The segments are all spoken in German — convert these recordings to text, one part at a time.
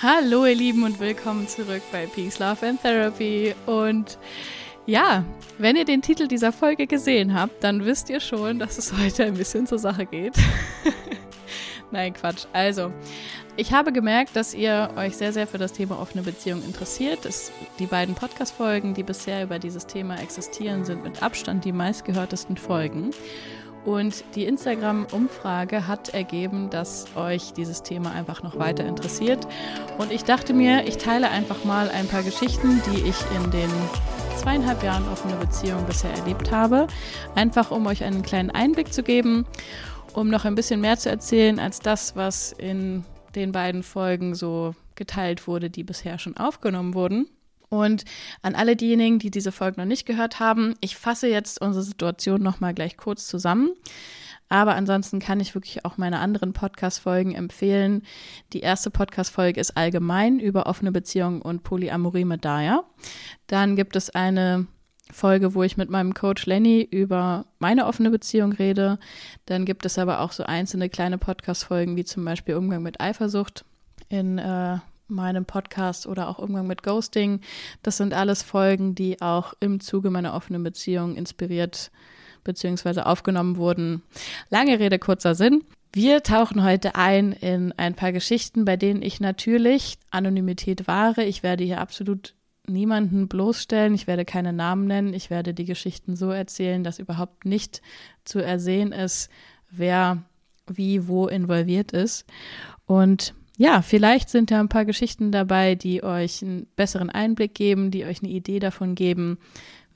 Hallo ihr Lieben und willkommen zurück bei Peace, Love and Therapy. Und ja, wenn ihr den Titel dieser Folge gesehen habt, dann wisst ihr schon, dass es heute ein bisschen zur Sache geht. Nein, Quatsch. Also, ich habe gemerkt, dass ihr euch sehr, sehr für das Thema offene Beziehung interessiert. Es, die beiden Podcast-Folgen, die bisher über dieses Thema existieren, sind mit Abstand die meistgehörtesten Folgen. Und die Instagram-Umfrage hat ergeben, dass euch dieses Thema einfach noch weiter interessiert. Und ich dachte mir, ich teile einfach mal ein paar Geschichten, die ich in den zweieinhalb Jahren offene Beziehung bisher erlebt habe. Einfach um euch einen kleinen Einblick zu geben, um noch ein bisschen mehr zu erzählen als das, was in den beiden Folgen so geteilt wurde, die bisher schon aufgenommen wurden. Und an alle diejenigen, die diese Folge noch nicht gehört haben, ich fasse jetzt unsere Situation nochmal gleich kurz zusammen. Aber ansonsten kann ich wirklich auch meine anderen Podcast-Folgen empfehlen. Die erste Podcast-Folge ist allgemein über offene Beziehungen und Polyamorie mit Daya. Dann gibt es eine Folge, wo ich mit meinem Coach Lenny über meine offene Beziehung rede. Dann gibt es aber auch so einzelne kleine Podcast-Folgen, wie zum Beispiel Umgang mit Eifersucht in äh, meinem Podcast oder auch Umgang mit Ghosting. Das sind alles Folgen, die auch im Zuge meiner offenen Beziehung inspiriert bzw. aufgenommen wurden. Lange Rede, kurzer Sinn. Wir tauchen heute ein in ein paar Geschichten, bei denen ich natürlich Anonymität wahre. Ich werde hier absolut niemanden bloßstellen. Ich werde keine Namen nennen. Ich werde die Geschichten so erzählen, dass überhaupt nicht zu ersehen ist, wer wie wo involviert ist. Und ja, vielleicht sind da ein paar Geschichten dabei, die euch einen besseren Einblick geben, die euch eine Idee davon geben,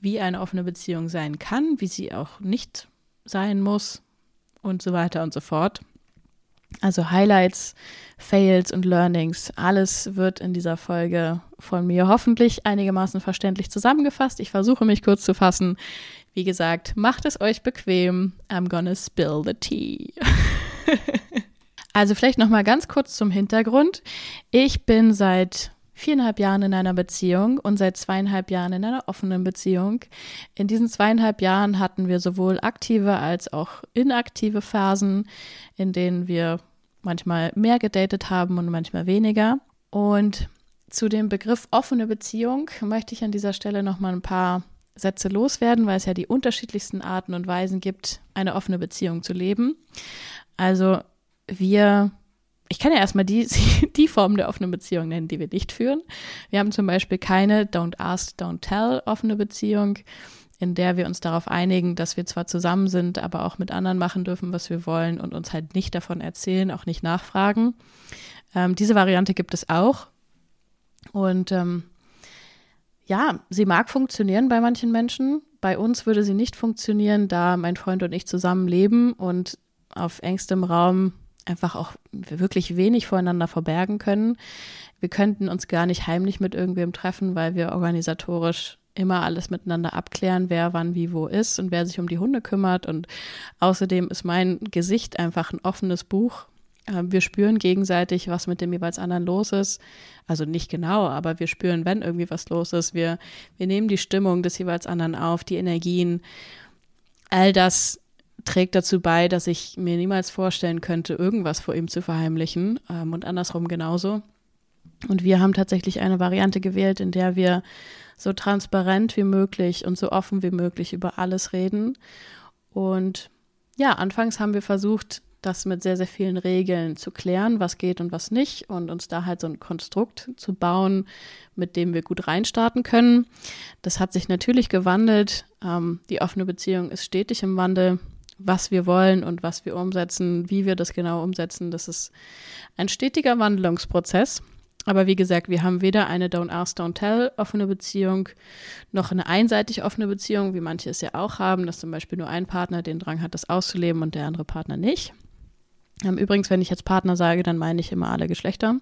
wie eine offene Beziehung sein kann, wie sie auch nicht sein muss und so weiter und so fort. Also Highlights, Fails und Learnings, alles wird in dieser Folge von mir hoffentlich einigermaßen verständlich zusammengefasst. Ich versuche mich kurz zu fassen. Wie gesagt, macht es euch bequem. I'm gonna spill the tea. Also vielleicht noch mal ganz kurz zum Hintergrund. Ich bin seit viereinhalb Jahren in einer Beziehung und seit zweieinhalb Jahren in einer offenen Beziehung. In diesen zweieinhalb Jahren hatten wir sowohl aktive als auch inaktive Phasen, in denen wir manchmal mehr gedatet haben und manchmal weniger. Und zu dem Begriff offene Beziehung möchte ich an dieser Stelle noch mal ein paar Sätze loswerden, weil es ja die unterschiedlichsten Arten und Weisen gibt, eine offene Beziehung zu leben. Also wir, ich kann ja erstmal die, die Form der offenen Beziehung nennen, die wir nicht führen. Wir haben zum Beispiel keine Don't Ask, Don't Tell offene Beziehung, in der wir uns darauf einigen, dass wir zwar zusammen sind, aber auch mit anderen machen dürfen, was wir wollen und uns halt nicht davon erzählen, auch nicht nachfragen. Ähm, diese Variante gibt es auch. Und ähm, ja, sie mag funktionieren bei manchen Menschen. Bei uns würde sie nicht funktionieren, da mein Freund und ich zusammen leben und auf engstem Raum einfach auch wirklich wenig voreinander verbergen können. Wir könnten uns gar nicht heimlich mit irgendwem treffen, weil wir organisatorisch immer alles miteinander abklären, wer wann wie wo ist und wer sich um die Hunde kümmert. Und außerdem ist mein Gesicht einfach ein offenes Buch. Ähm, wir spüren gegenseitig, was mit dem jeweils anderen los ist. Also nicht genau, aber wir spüren, wenn irgendwie was los ist. Wir, wir nehmen die Stimmung des jeweils anderen auf, die Energien. All das trägt dazu bei, dass ich mir niemals vorstellen könnte, irgendwas vor ihm zu verheimlichen ähm, und andersrum genauso. Und wir haben tatsächlich eine Variante gewählt, in der wir so transparent wie möglich und so offen wie möglich über alles reden. Und ja, anfangs haben wir versucht, das mit sehr, sehr vielen Regeln zu klären, was geht und was nicht und uns da halt so ein Konstrukt zu bauen, mit dem wir gut reinstarten können. Das hat sich natürlich gewandelt. Ähm, die offene Beziehung ist stetig im Wandel was wir wollen und was wir umsetzen, wie wir das genau umsetzen. Das ist ein stetiger Wandlungsprozess. Aber wie gesagt, wir haben weder eine Don't Ask, Don't Tell offene Beziehung, noch eine einseitig offene Beziehung, wie manche es ja auch haben, dass zum Beispiel nur ein Partner den Drang hat, das auszuleben und der andere Partner nicht. Ähm, übrigens, wenn ich jetzt Partner sage, dann meine ich immer alle Geschlechter.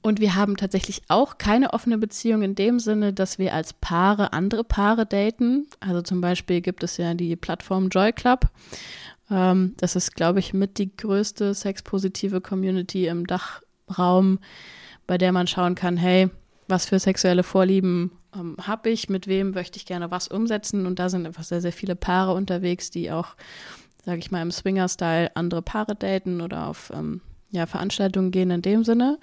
Und wir haben tatsächlich auch keine offene Beziehung in dem Sinne, dass wir als Paare andere Paare daten. Also zum Beispiel gibt es ja die Plattform Joy Club. Ähm, das ist, glaube ich, mit die größte sexpositive Community im Dachraum, bei der man schauen kann, hey, was für sexuelle Vorlieben ähm, habe ich, mit wem möchte ich gerne was umsetzen. Und da sind einfach sehr, sehr viele Paare unterwegs, die auch, sage ich mal, im Swinger-Style andere Paare daten oder auf ähm, ja, Veranstaltungen gehen in dem Sinne.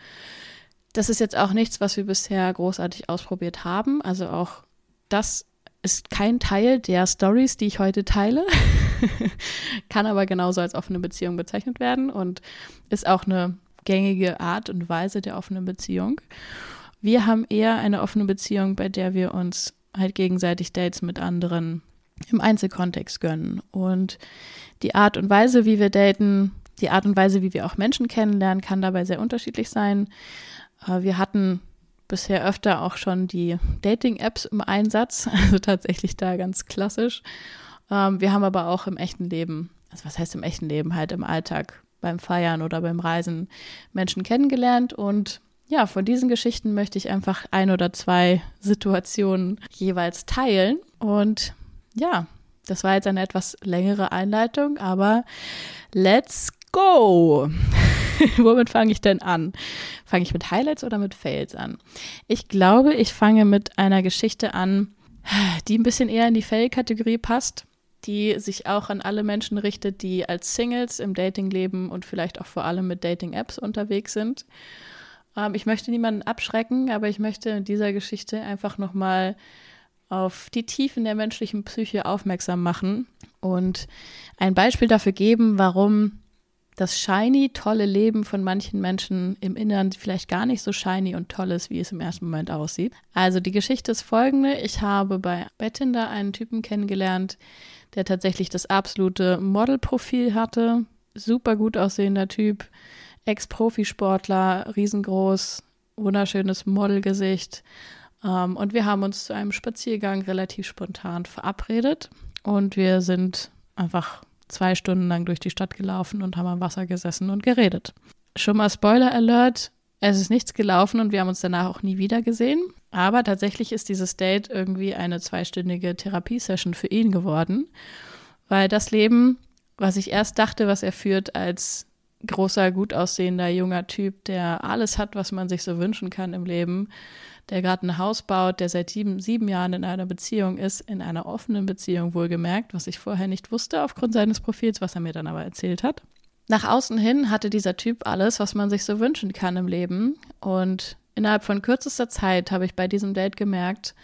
Das ist jetzt auch nichts, was wir bisher großartig ausprobiert haben. Also auch das ist kein Teil der Stories, die ich heute teile. Kann aber genauso als offene Beziehung bezeichnet werden und ist auch eine gängige Art und Weise der offenen Beziehung. Wir haben eher eine offene Beziehung, bei der wir uns halt gegenseitig Dates mit anderen im Einzelkontext gönnen. Und die Art und Weise, wie wir daten, die Art und Weise, wie wir auch Menschen kennenlernen, kann dabei sehr unterschiedlich sein. Äh, wir hatten bisher öfter auch schon die Dating-Apps im Einsatz, also tatsächlich da ganz klassisch. Ähm, wir haben aber auch im echten Leben, also was heißt im echten Leben, halt im Alltag beim Feiern oder beim Reisen Menschen kennengelernt und ja, von diesen Geschichten möchte ich einfach ein oder zwei Situationen jeweils teilen und ja, das war jetzt eine etwas längere Einleitung, aber let's go! Womit fange ich denn an? Fange ich mit Highlights oder mit Fails an? Ich glaube, ich fange mit einer Geschichte an, die ein bisschen eher in die Fail-Kategorie passt, die sich auch an alle Menschen richtet, die als Singles im Dating leben und vielleicht auch vor allem mit Dating-Apps unterwegs sind. Ähm, ich möchte niemanden abschrecken, aber ich möchte in dieser Geschichte einfach nochmal auf die Tiefen der menschlichen Psyche aufmerksam machen und ein Beispiel dafür geben, warum das shiny, tolle Leben von manchen Menschen im Inneren vielleicht gar nicht so shiny und toll ist, wie es im ersten Moment aussieht. Also die Geschichte ist folgende. Ich habe bei, bei Tinder einen Typen kennengelernt, der tatsächlich das absolute Modelprofil hatte. Super gut aussehender Typ, Ex-Profisportler, riesengroß, wunderschönes Modelgesicht. Ähm, und wir haben uns zu einem Spaziergang relativ spontan verabredet und wir sind einfach zwei Stunden lang durch die Stadt gelaufen und haben am Wasser gesessen und geredet. Schon mal Spoiler Alert, es ist nichts gelaufen und wir haben uns danach auch nie wieder gesehen. Aber tatsächlich ist dieses Date irgendwie eine zweistündige Therapiesession für ihn geworden, weil das Leben, was ich erst dachte, was er führt als großer, gut aussehender junger Typ, der alles hat, was man sich so wünschen kann im Leben, der gerade ein Haus baut, der seit sieben, sieben Jahren in einer Beziehung ist, in einer offenen Beziehung wohlgemerkt, was ich vorher nicht wusste aufgrund seines Profils, was er mir dann aber erzählt hat. Nach außen hin hatte dieser Typ alles, was man sich so wünschen kann im Leben. Und innerhalb von kürzester Zeit habe ich bei diesem Date gemerkt,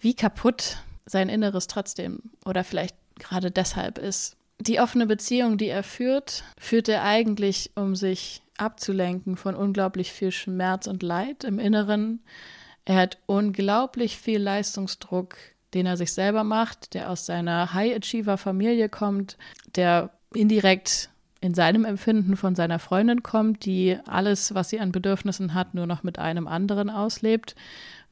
wie kaputt sein Inneres trotzdem oder vielleicht gerade deshalb ist. Die offene Beziehung, die er führt, führt er eigentlich, um sich abzulenken von unglaublich viel Schmerz und Leid im Inneren, er hat unglaublich viel Leistungsdruck, den er sich selber macht, der aus seiner High-Achiever-Familie kommt, der indirekt in seinem Empfinden von seiner Freundin kommt, die alles, was sie an Bedürfnissen hat, nur noch mit einem anderen auslebt,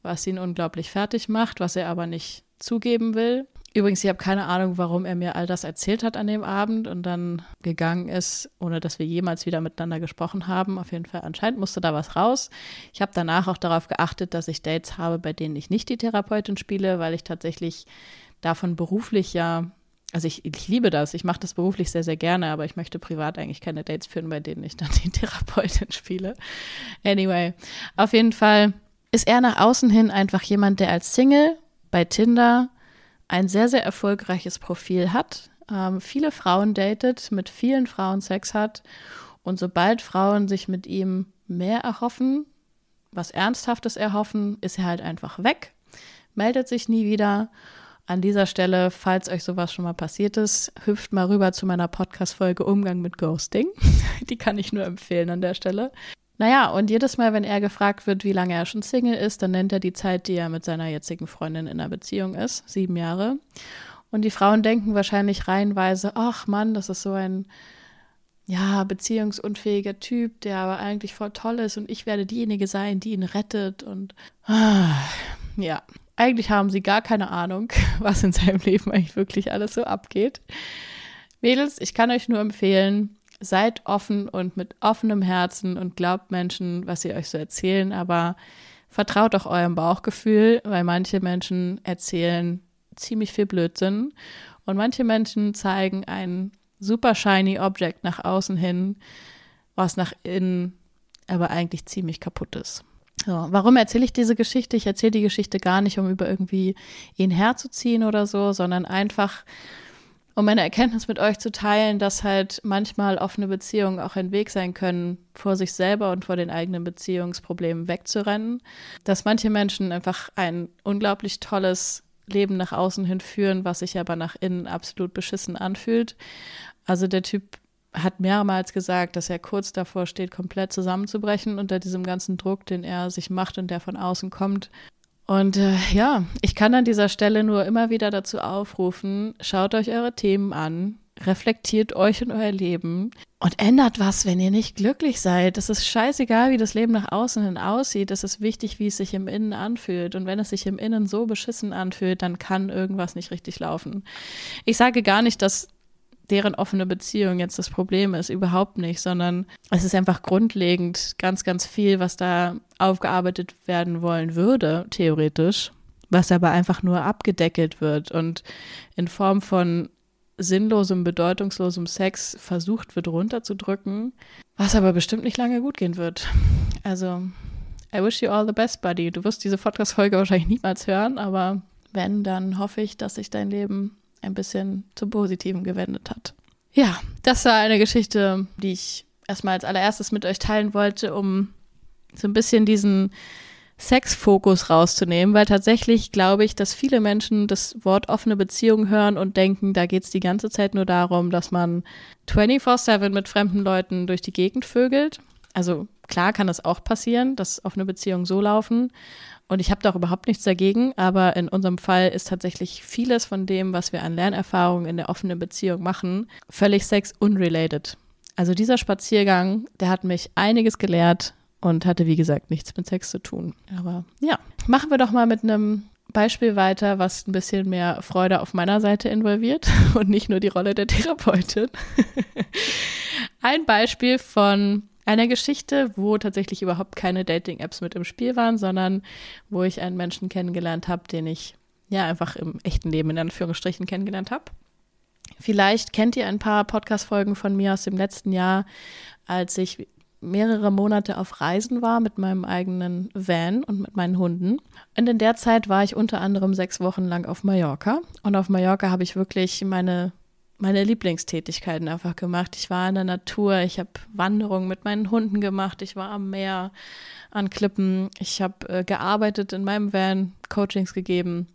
was ihn unglaublich fertig macht, was er aber nicht zugeben will. Übrigens, ich habe keine Ahnung, warum er mir all das erzählt hat an dem Abend und dann gegangen ist, ohne dass wir jemals wieder miteinander gesprochen haben. Auf jeden Fall, anscheinend musste da was raus. Ich habe danach auch darauf geachtet, dass ich Dates habe, bei denen ich nicht die Therapeutin spiele, weil ich tatsächlich davon beruflich ja, also ich, ich liebe das, ich mache das beruflich sehr, sehr gerne, aber ich möchte privat eigentlich keine Dates führen, bei denen ich dann die Therapeutin spiele. Anyway, auf jeden Fall ist er nach außen hin einfach jemand, der als Single bei Tinder ein sehr, sehr erfolgreiches Profil hat, ähm, viele Frauen datet, mit vielen Frauen Sex hat und sobald Frauen sich mit ihm mehr erhoffen, was Ernsthaftes erhoffen, ist er halt einfach weg, meldet sich nie wieder. An dieser Stelle, falls euch sowas schon mal passiert ist, hüpft mal rüber zu meiner Podcast-Folge Umgang mit Ghosting. Die kann ich nur empfehlen an der Stelle. Naja, und jedes Mal, wenn er gefragt wird, wie lange er schon Single ist, dann nennt er die Zeit, die er mit seiner jetzigen Freundin in einer Beziehung ist, sieben Jahre. Und die Frauen denken wahrscheinlich reihenweise, ach Mann, das ist so ein ja, beziehungsunfähiger Typ, der aber eigentlich voll toll ist und ich werde diejenige sein, die ihn rettet und ah, ja, eigentlich haben sie gar keine Ahnung, was in seinem Leben eigentlich wirklich alles so abgeht. Mädels, ich kann euch nur empfehlen, seid offen und mit offenem Herzen und glaubt Menschen, was sie euch so erzählen, aber vertraut auch eurem Bauchgefühl, weil manche Menschen erzählen ziemlich viel Blödsinn und manche Menschen zeigen ein super shiny Object nach außen hin, was nach innen aber eigentlich ziemlich kaputt ist. So, warum erzähle ich diese Geschichte? Ich erzähle die Geschichte gar nicht, um über irgendwie ihn herzuziehen oder so, sondern einfach, um meine Erkenntnis mit euch zu teilen, dass halt manchmal offene Beziehungen auch ein Weg sein können, vor sich selber und vor den eigenen Beziehungsproblemen wegzurennen. Dass manche Menschen einfach ein unglaublich tolles Leben nach außen hin führen, was sich aber nach innen absolut beschissen anfühlt. Also der Typ hat mehrmals gesagt, dass er kurz davor steht, komplett zusammenzubrechen unter diesem ganzen Druck, den er sich macht und der von außen kommt. Und äh, ja, ich kann an dieser Stelle nur immer wieder dazu aufrufen, schaut euch eure Themen an, reflektiert euch und euer Leben und ändert was, wenn ihr nicht glücklich seid. Es ist scheißegal, wie das Leben nach außen hin aussieht. Es ist wichtig, wie es sich im Innen anfühlt. Und wenn es sich im Innen so beschissen anfühlt, dann kann irgendwas nicht richtig laufen. Ich sage gar nicht, dass deren offene Beziehung jetzt das Problem ist, überhaupt nicht, sondern es ist einfach grundlegend ganz, ganz viel, was da aufgearbeitet werden wollen würde, theoretisch, was aber einfach nur abgedeckelt wird und in Form von sinnlosem, bedeutungslosem Sex versucht wird runterzudrücken, was aber bestimmt nicht lange gut gehen wird. Also, I wish you all the best, buddy. Du wirst diese Podcast-Folge wahrscheinlich niemals hören, aber wenn, dann hoffe ich, dass sich dein Leben ein bisschen zum Positiven gewendet hat. Ja, das war eine Geschichte, die ich erstmal als allererstes mit euch teilen wollte, um so ein bisschen diesen Sexfokus rauszunehmen, weil tatsächlich glaube ich, dass viele Menschen das Wort offene Beziehung hören und denken, da geht es die ganze Zeit nur darum, dass man 24-7 mit fremden Leuten durch die Gegend vögelt. Also klar kann das auch passieren, dass offene Beziehungen so laufen. Und ich habe da auch überhaupt nichts dagegen, aber in unserem Fall ist tatsächlich vieles von dem, was wir an Lernerfahrungen in der offenen Beziehung machen, völlig sex-unrelated. Also dieser Spaziergang, der hat mich einiges gelehrt und hatte, wie gesagt, nichts mit Sex zu tun. Aber ja, machen wir doch mal mit einem Beispiel weiter, was ein bisschen mehr Freude auf meiner Seite involviert und nicht nur die Rolle der Therapeutin. ein Beispiel von einer Geschichte, wo tatsächlich überhaupt keine Dating-Apps mit im Spiel waren, sondern wo ich einen Menschen kennengelernt habe, den ich ja einfach im echten Leben in Anführungsstrichen kennengelernt habe. Vielleicht kennt ihr ein paar Podcast-Folgen von mir aus dem letzten Jahr, als ich mehrere Monate auf Reisen war mit meinem eigenen Van und mit meinen Hunden. Und in der Zeit war ich unter anderem sechs Wochen lang auf Mallorca. Und auf Mallorca habe ich wirklich meine meine Lieblingstätigkeiten einfach gemacht. Ich war in der Natur, ich habe Wanderungen mit meinen Hunden gemacht, ich war am Meer, an Klippen, ich habe äh, gearbeitet in meinem Van, Coachings gegeben,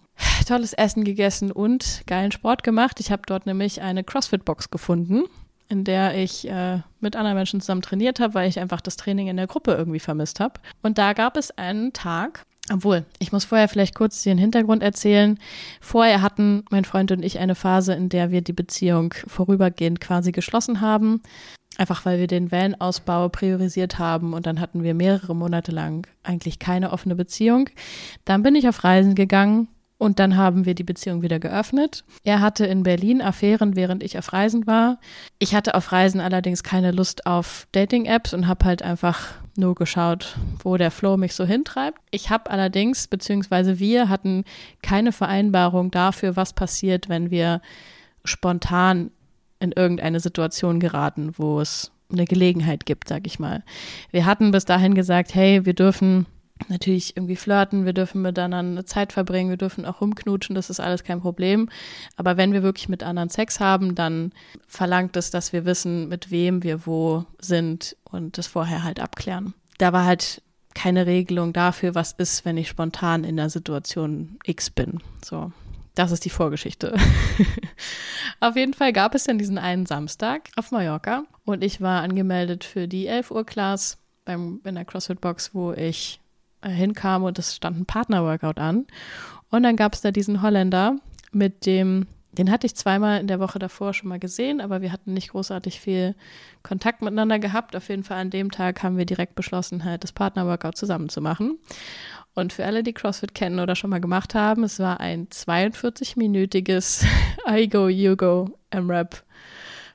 tolles Essen gegessen und geilen Sport gemacht. Ich habe dort nämlich eine CrossFit-Box gefunden, in der ich äh, mit anderen Menschen zusammen trainiert habe, weil ich einfach das Training in der Gruppe irgendwie vermisst habe. Und da gab es einen Tag, obwohl, ich muss vorher vielleicht kurz den Hintergrund erzählen. Vorher hatten mein Freund und ich eine Phase, in der wir die Beziehung vorübergehend quasi geschlossen haben. Einfach weil wir den Van-Ausbau priorisiert haben und dann hatten wir mehrere Monate lang eigentlich keine offene Beziehung. Dann bin ich auf Reisen gegangen und dann haben wir die Beziehung wieder geöffnet. Er hatte in Berlin Affären, während ich auf Reisen war. Ich hatte auf Reisen allerdings keine Lust auf Dating-Apps und habe halt einfach nur geschaut, wo der Flow mich so hintreibt. Ich habe allerdings, beziehungsweise wir hatten keine Vereinbarung dafür, was passiert, wenn wir spontan in irgendeine Situation geraten, wo es eine Gelegenheit gibt, sag ich mal. Wir hatten bis dahin gesagt, hey, wir dürfen natürlich irgendwie flirten, wir dürfen miteinander eine Zeit verbringen, wir dürfen auch rumknutschen, das ist alles kein Problem. Aber wenn wir wirklich mit anderen Sex haben, dann verlangt es, dass wir wissen, mit wem wir wo sind und das vorher halt abklären. Da war halt keine Regelung dafür, was ist, wenn ich spontan in der Situation X bin. So, das ist die Vorgeschichte. auf jeden Fall gab es dann diesen einen Samstag auf Mallorca und ich war angemeldet für die 11 Uhr Class beim, in der CrossFit Box, wo ich hinkam und es stand ein Partner-Workout an. Und dann gab es da diesen Holländer, mit dem, den hatte ich zweimal in der Woche davor schon mal gesehen, aber wir hatten nicht großartig viel Kontakt miteinander gehabt. Auf jeden Fall an dem Tag haben wir direkt beschlossen, halt das Partner-Workout zusammen zu machen. Und für alle, die CrossFit kennen oder schon mal gemacht haben, es war ein 42-minütiges I go, you go, M-Rap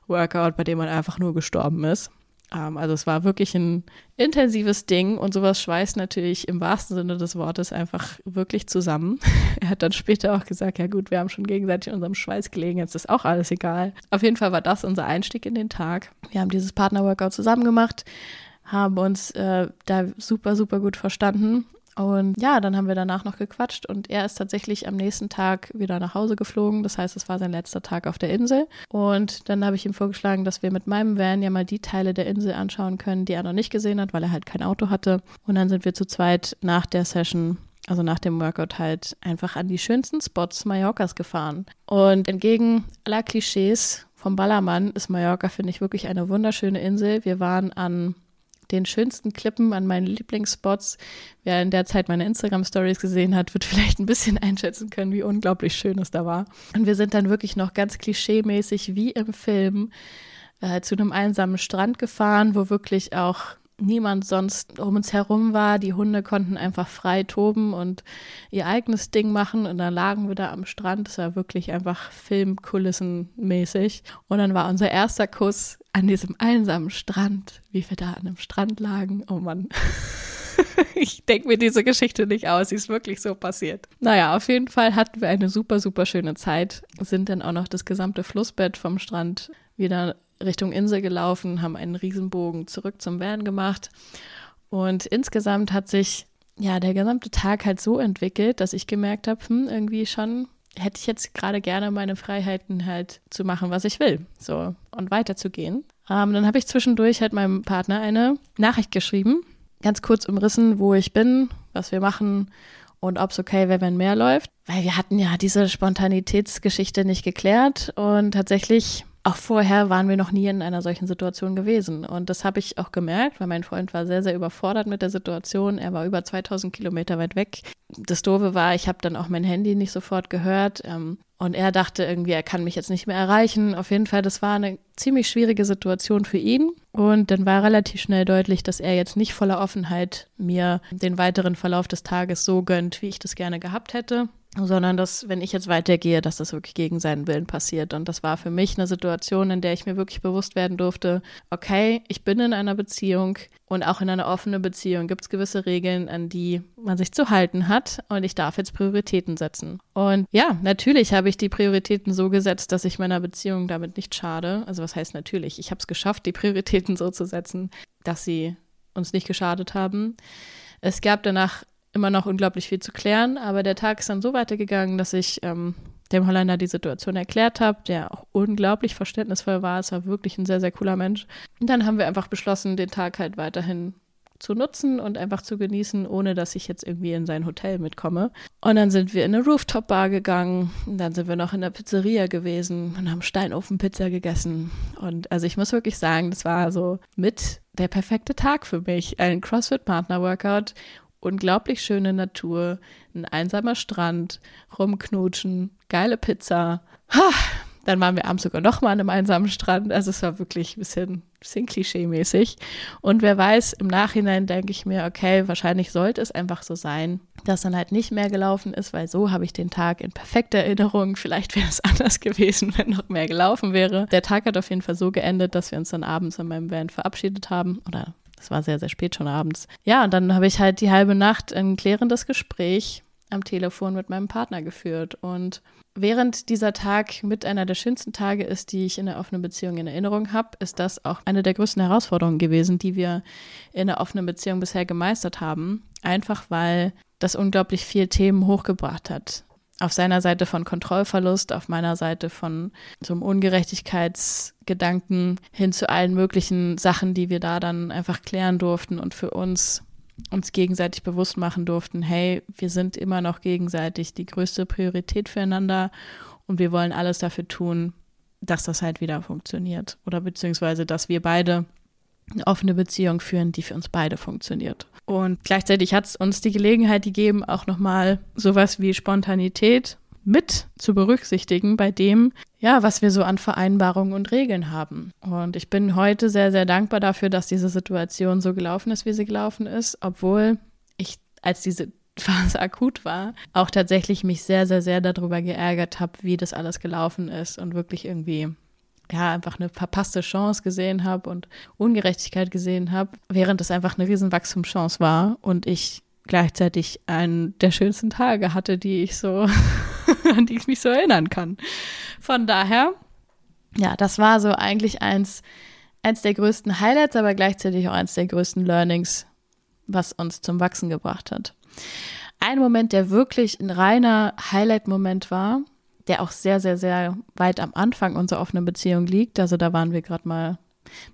Workout, bei dem man einfach nur gestorben ist. Ähm, also es war wirklich ein intensives Ding und sowas schweißt natürlich im wahrsten Sinne des Wortes einfach wirklich zusammen. er hat dann später auch gesagt, ja gut, wir haben schon gegenseitig in unserem Schweiß gelegen, jetzt ist auch alles egal. Auf jeden Fall war das unser Einstieg in den Tag. Wir haben dieses Partner-Workout zusammen gemacht, haben uns äh, da super, super gut verstanden Und ja, dann haben wir danach noch gequatscht und er ist tatsächlich am nächsten Tag wieder nach Hause geflogen. Das heißt, es war sein letzter Tag auf der Insel. Und dann habe ich ihm vorgeschlagen, dass wir mit meinem Van ja mal die Teile der Insel anschauen können, die er noch nicht gesehen hat, weil er halt kein Auto hatte. Und dann sind wir zu zweit nach der Session also nach dem Workout halt einfach an die schönsten Spots Mallorcas gefahren. Und entgegen aller Klischees vom Ballermann ist Mallorca, finde ich, wirklich eine wunderschöne Insel. Wir waren an den schönsten Klippen, an meinen Lieblingsspots. Wer in der Zeit meine Instagram-Stories gesehen hat, wird vielleicht ein bisschen einschätzen können, wie unglaublich schön es da war. Und wir sind dann wirklich noch ganz klischeemäßig wie im Film äh, zu einem einsamen Strand gefahren, wo wirklich auch niemand sonst um uns herum war. Die Hunde konnten einfach frei toben und ihr eigenes Ding machen. Und dann lagen wir da am Strand. Es war wirklich einfach Filmkulissenmäßig. Und dann war unser erster Kuss an diesem einsamen Strand, wie wir da an einem Strand lagen. Oh Mann. ich denke mir diese Geschichte nicht aus, sie ist wirklich so passiert. Naja, auf jeden Fall hatten wir eine super, super schöne Zeit, sind dann auch noch das gesamte Flussbett vom Strand wieder Richtung Insel gelaufen, haben einen Riesenbogen zurück zum Van gemacht. Und insgesamt hat sich ja der gesamte Tag halt so entwickelt, dass ich gemerkt habe, hm, irgendwie schon hätte ich jetzt gerade gerne meine Freiheiten halt zu machen, was ich will, so und weiterzugehen. Ähm, dann habe ich zwischendurch halt meinem Partner eine Nachricht geschrieben, ganz kurz umrissen, wo ich bin, was wir machen und ob es okay wäre, wenn mehr läuft, weil wir hatten ja diese Spontanitätsgeschichte nicht geklärt und tatsächlich auch vorher waren wir noch nie in einer solchen Situation gewesen. Und das habe ich auch gemerkt, weil mein Freund war sehr, sehr überfordert mit der Situation. Er war über 2000 Kilometer weit weg. Das Doofe war, ich habe dann auch mein Handy nicht sofort gehört. Ähm, und er dachte irgendwie, er kann mich jetzt nicht mehr erreichen. Auf jeden Fall, das war eine ziemlich schwierige Situation für ihn. Und dann war relativ schnell deutlich, dass er jetzt nicht voller Offenheit mir den weiteren Verlauf des Tages so gönnt, wie ich das gerne gehabt hätte sondern dass, wenn ich jetzt weitergehe, dass das wirklich gegen seinen Willen passiert. Und das war für mich eine Situation, in der ich mir wirklich bewusst werden durfte, okay, ich bin in einer Beziehung und auch in einer offenen Beziehung gibt es gewisse Regeln, an die man sich zu halten hat und ich darf jetzt Prioritäten setzen. Und ja, natürlich habe ich die Prioritäten so gesetzt, dass ich meiner Beziehung damit nicht schade. Also was heißt natürlich? Ich habe es geschafft, die Prioritäten so zu setzen, dass sie uns nicht geschadet haben. Es gab danach immer noch unglaublich viel zu klären, aber der Tag ist dann so weitergegangen, dass ich ähm, dem Holländer die Situation erklärt habe, der auch unglaublich verständnisvoll war. Es war wirklich ein sehr, sehr cooler Mensch. Und dann haben wir einfach beschlossen, den Tag halt weiterhin zu nutzen und einfach zu genießen, ohne dass ich jetzt irgendwie in sein Hotel mitkomme. Und dann sind wir in eine Rooftop-Bar gegangen. Und dann sind wir noch in der Pizzeria gewesen und haben Steinofen-Pizza gegessen. Und also ich muss wirklich sagen, das war so mit der perfekte Tag für mich. Ein CrossFit-Partner-Workout unglaublich schöne Natur, ein einsamer Strand, rumknutschen, geile Pizza. Ha, dann waren wir abends sogar nochmal an einem einsamen Strand. Also es war wirklich ein bisschen, bisschen klischee-mäßig. Und wer weiß, im Nachhinein denke ich mir, okay, wahrscheinlich sollte es einfach so sein, dass dann halt nicht mehr gelaufen ist, weil so habe ich den Tag in perfekter Erinnerung. Vielleicht wäre es anders gewesen, wenn noch mehr gelaufen wäre. Der Tag hat auf jeden Fall so geendet, dass wir uns dann abends in meinem Van verabschiedet haben oder es war sehr, sehr spät schon abends. Ja, und dann habe ich halt die halbe Nacht ein klärendes Gespräch am Telefon mit meinem Partner geführt. Und während dieser Tag mit einer der schönsten Tage ist, die ich in der offenen Beziehung in Erinnerung habe, ist das auch eine der größten Herausforderungen gewesen, die wir in der offenen Beziehung bisher gemeistert haben. Einfach weil das unglaublich viel Themen hochgebracht hat auf seiner Seite von Kontrollverlust, auf meiner Seite von so einem Ungerechtigkeitsgedanken hin zu allen möglichen Sachen, die wir da dann einfach klären durften und für uns uns gegenseitig bewusst machen durften, hey, wir sind immer noch gegenseitig die größte Priorität füreinander und wir wollen alles dafür tun, dass das halt wieder funktioniert. Oder beziehungsweise, dass wir beide eine offene Beziehung führen, die für uns beide funktioniert. Und gleichzeitig hat es uns die Gelegenheit gegeben, auch nochmal sowas wie Spontanität mit zu berücksichtigen bei dem, ja, was wir so an Vereinbarungen und Regeln haben. Und ich bin heute sehr, sehr dankbar dafür, dass diese Situation so gelaufen ist, wie sie gelaufen ist, obwohl ich, als diese Phase akut war, auch tatsächlich mich sehr, sehr, sehr darüber geärgert habe, wie das alles gelaufen ist und wirklich irgendwie ja, einfach eine verpasste Chance gesehen habe und Ungerechtigkeit gesehen habe, während es einfach eine riesen Wachstumschance war und ich gleichzeitig einen der schönsten Tage hatte, die ich so, an die ich mich so erinnern kann. Von daher, ja, das war so eigentlich eins, eins der größten Highlights, aber gleichzeitig auch eins der größten Learnings, was uns zum Wachsen gebracht hat. Ein Moment, der wirklich ein reiner Highlight-Moment war, der auch sehr, sehr, sehr weit am Anfang unserer offenen Beziehung liegt. Also da waren wir gerade mal,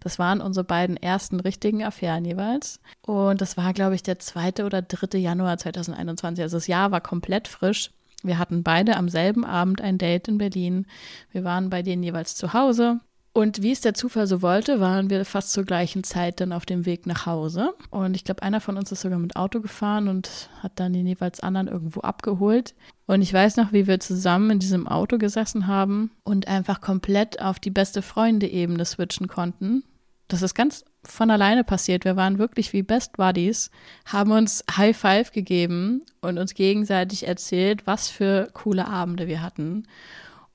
das waren unsere beiden ersten richtigen Affären jeweils. Und das war, glaube ich, der zweite oder dritte Januar 2021. Also das Jahr war komplett frisch. Wir hatten beide am selben Abend ein Date in Berlin. Wir waren bei denen jeweils zu Hause. Und wie es der Zufall so wollte, waren wir fast zur gleichen Zeit dann auf dem Weg nach Hause. Und ich glaube, einer von uns ist sogar mit Auto gefahren und hat dann den jeweils anderen irgendwo abgeholt. Und ich weiß noch, wie wir zusammen in diesem Auto gesessen haben und einfach komplett auf die beste Freunde-Ebene switchen konnten. Das ist ganz von alleine passiert. Wir waren wirklich wie Best Buddies, haben uns High Five gegeben und uns gegenseitig erzählt, was für coole Abende wir hatten.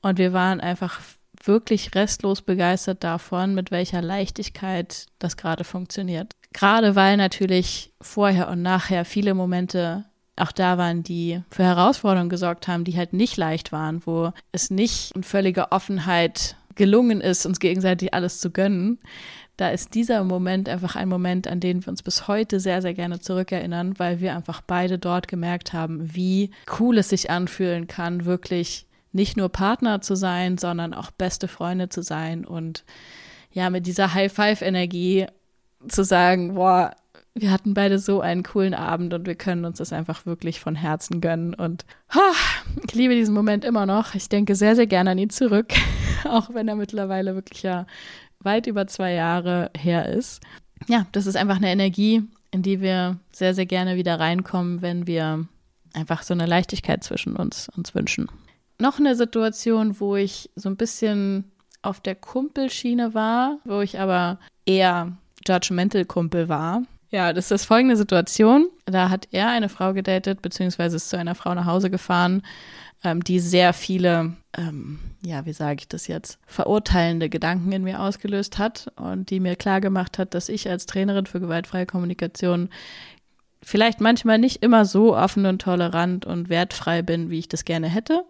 Und wir waren einfach wirklich restlos begeistert davon, mit welcher Leichtigkeit das gerade funktioniert. Gerade weil natürlich vorher und nachher viele Momente auch da waren, die für Herausforderungen gesorgt haben, die halt nicht leicht waren, wo es nicht in völliger Offenheit gelungen ist, uns gegenseitig alles zu gönnen. Da ist dieser Moment einfach ein Moment, an den wir uns bis heute sehr, sehr gerne zurückerinnern, weil wir einfach beide dort gemerkt haben, wie cool es sich anfühlen kann, wirklich nicht nur Partner zu sein, sondern auch beste Freunde zu sein und ja, mit dieser High-Five-Energie zu sagen, boah, wir hatten beide so einen coolen Abend und wir können uns das einfach wirklich von Herzen gönnen. Und oh, ich liebe diesen Moment immer noch. Ich denke sehr, sehr gerne an ihn zurück, auch wenn er mittlerweile wirklich ja weit über zwei Jahre her ist. Ja, das ist einfach eine Energie, in die wir sehr, sehr gerne wieder reinkommen, wenn wir einfach so eine Leichtigkeit zwischen uns uns wünschen noch eine Situation, wo ich so ein bisschen auf der Kumpelschiene war, wo ich aber eher Judgmental Kumpel war. Ja, das ist folgende Situation. Da hat er eine Frau gedatet, beziehungsweise ist zu einer Frau nach Hause gefahren, ähm, die sehr viele, ähm, ja, wie sage ich das jetzt, verurteilende Gedanken in mir ausgelöst hat und die mir klar gemacht hat, dass ich als Trainerin für gewaltfreie Kommunikation vielleicht manchmal nicht immer so offen und tolerant und wertfrei bin, wie ich das gerne hätte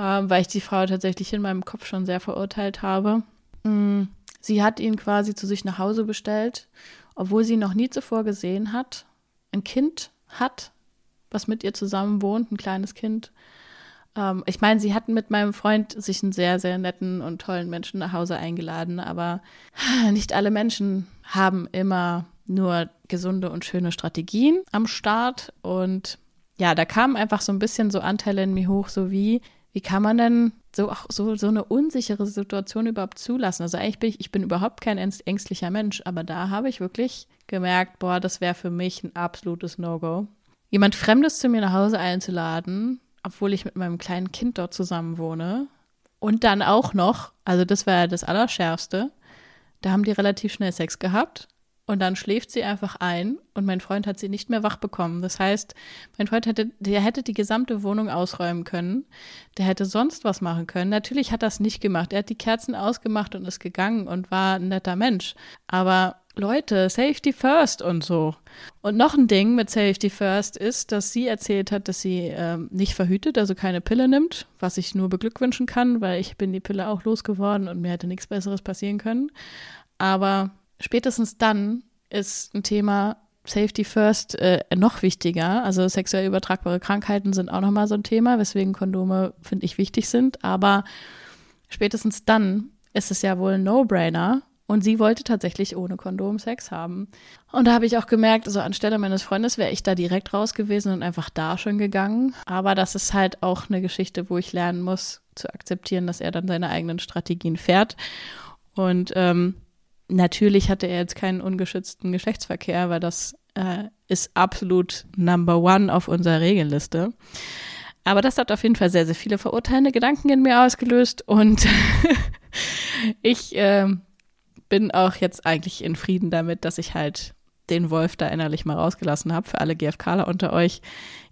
ähm, weil ich die Frau tatsächlich in meinem Kopf schon sehr verurteilt habe. Mm, sie hat ihn quasi zu sich nach Hause bestellt, obwohl sie ihn noch nie zuvor gesehen hat, ein Kind hat, was mit ihr zusammen wohnt, ein kleines Kind. Ähm, ich meine, sie hatten mit meinem Freund sich einen sehr, sehr netten und tollen Menschen nach Hause eingeladen, aber nicht alle Menschen haben immer nur gesunde und schöne Strategien am Start. Und ja, da kamen einfach so ein bisschen so Anteile in mir hoch, so wie, wie kann man denn so, auch so, so eine unsichere Situation überhaupt zulassen? Also eigentlich bin ich, ich bin überhaupt kein ängstlicher Mensch, aber da habe ich wirklich gemerkt, boah, das wäre für mich ein absolutes No-Go. Jemand Fremdes zu mir nach Hause einzuladen, obwohl ich mit meinem kleinen Kind dort zusammen wohne. Und dann auch noch, also das war ja das Allerschärfste, da haben die relativ schnell Sex gehabt und dann schläft sie einfach ein und mein Freund hat sie nicht mehr wach bekommen. Das heißt, mein Freund hätte, der hätte die gesamte Wohnung ausräumen können. Der hätte sonst was machen können. Natürlich hat es nicht gemacht. Er hat die Kerzen ausgemacht und ist gegangen und war ein netter Mensch. Aber Leute, Safety First und so. Und noch ein Ding mit Safety First ist, dass sie erzählt hat, dass sie ähm, nicht verhütet, also keine Pille nimmt, was ich nur beglückwünschen kann, weil ich bin die Pille auch losgeworden und mir hätte nichts Besseres passieren können. Aber spätestens dann ist ein Thema Safety First äh, noch wichtiger. Also sexuell übertragbare Krankheiten sind auch nochmal so ein Thema, weswegen Kondome, finde ich, wichtig sind. Aber spätestens dann ist es ja wohl ein No-Brainer. Und sie wollte tatsächlich ohne Kondom Sex haben. Und da habe ich auch gemerkt, also anstelle meines Freundes wäre ich da direkt raus gewesen und einfach da schon gegangen. Aber das ist halt auch eine Geschichte, wo ich lernen muss, zu akzeptieren, dass er dann seine eigenen Strategien fährt. Und ähm, Natürlich hatte er jetzt keinen ungeschützten Geschlechtsverkehr, weil das äh, ist absolut Number One auf unserer Regelliste. Aber das hat auf jeden Fall sehr, sehr viele verurteilende Gedanken in mir ausgelöst und ich äh, bin auch jetzt eigentlich in Frieden damit, dass ich halt den Wolf da innerlich mal rausgelassen habe. Für alle GFKler unter euch,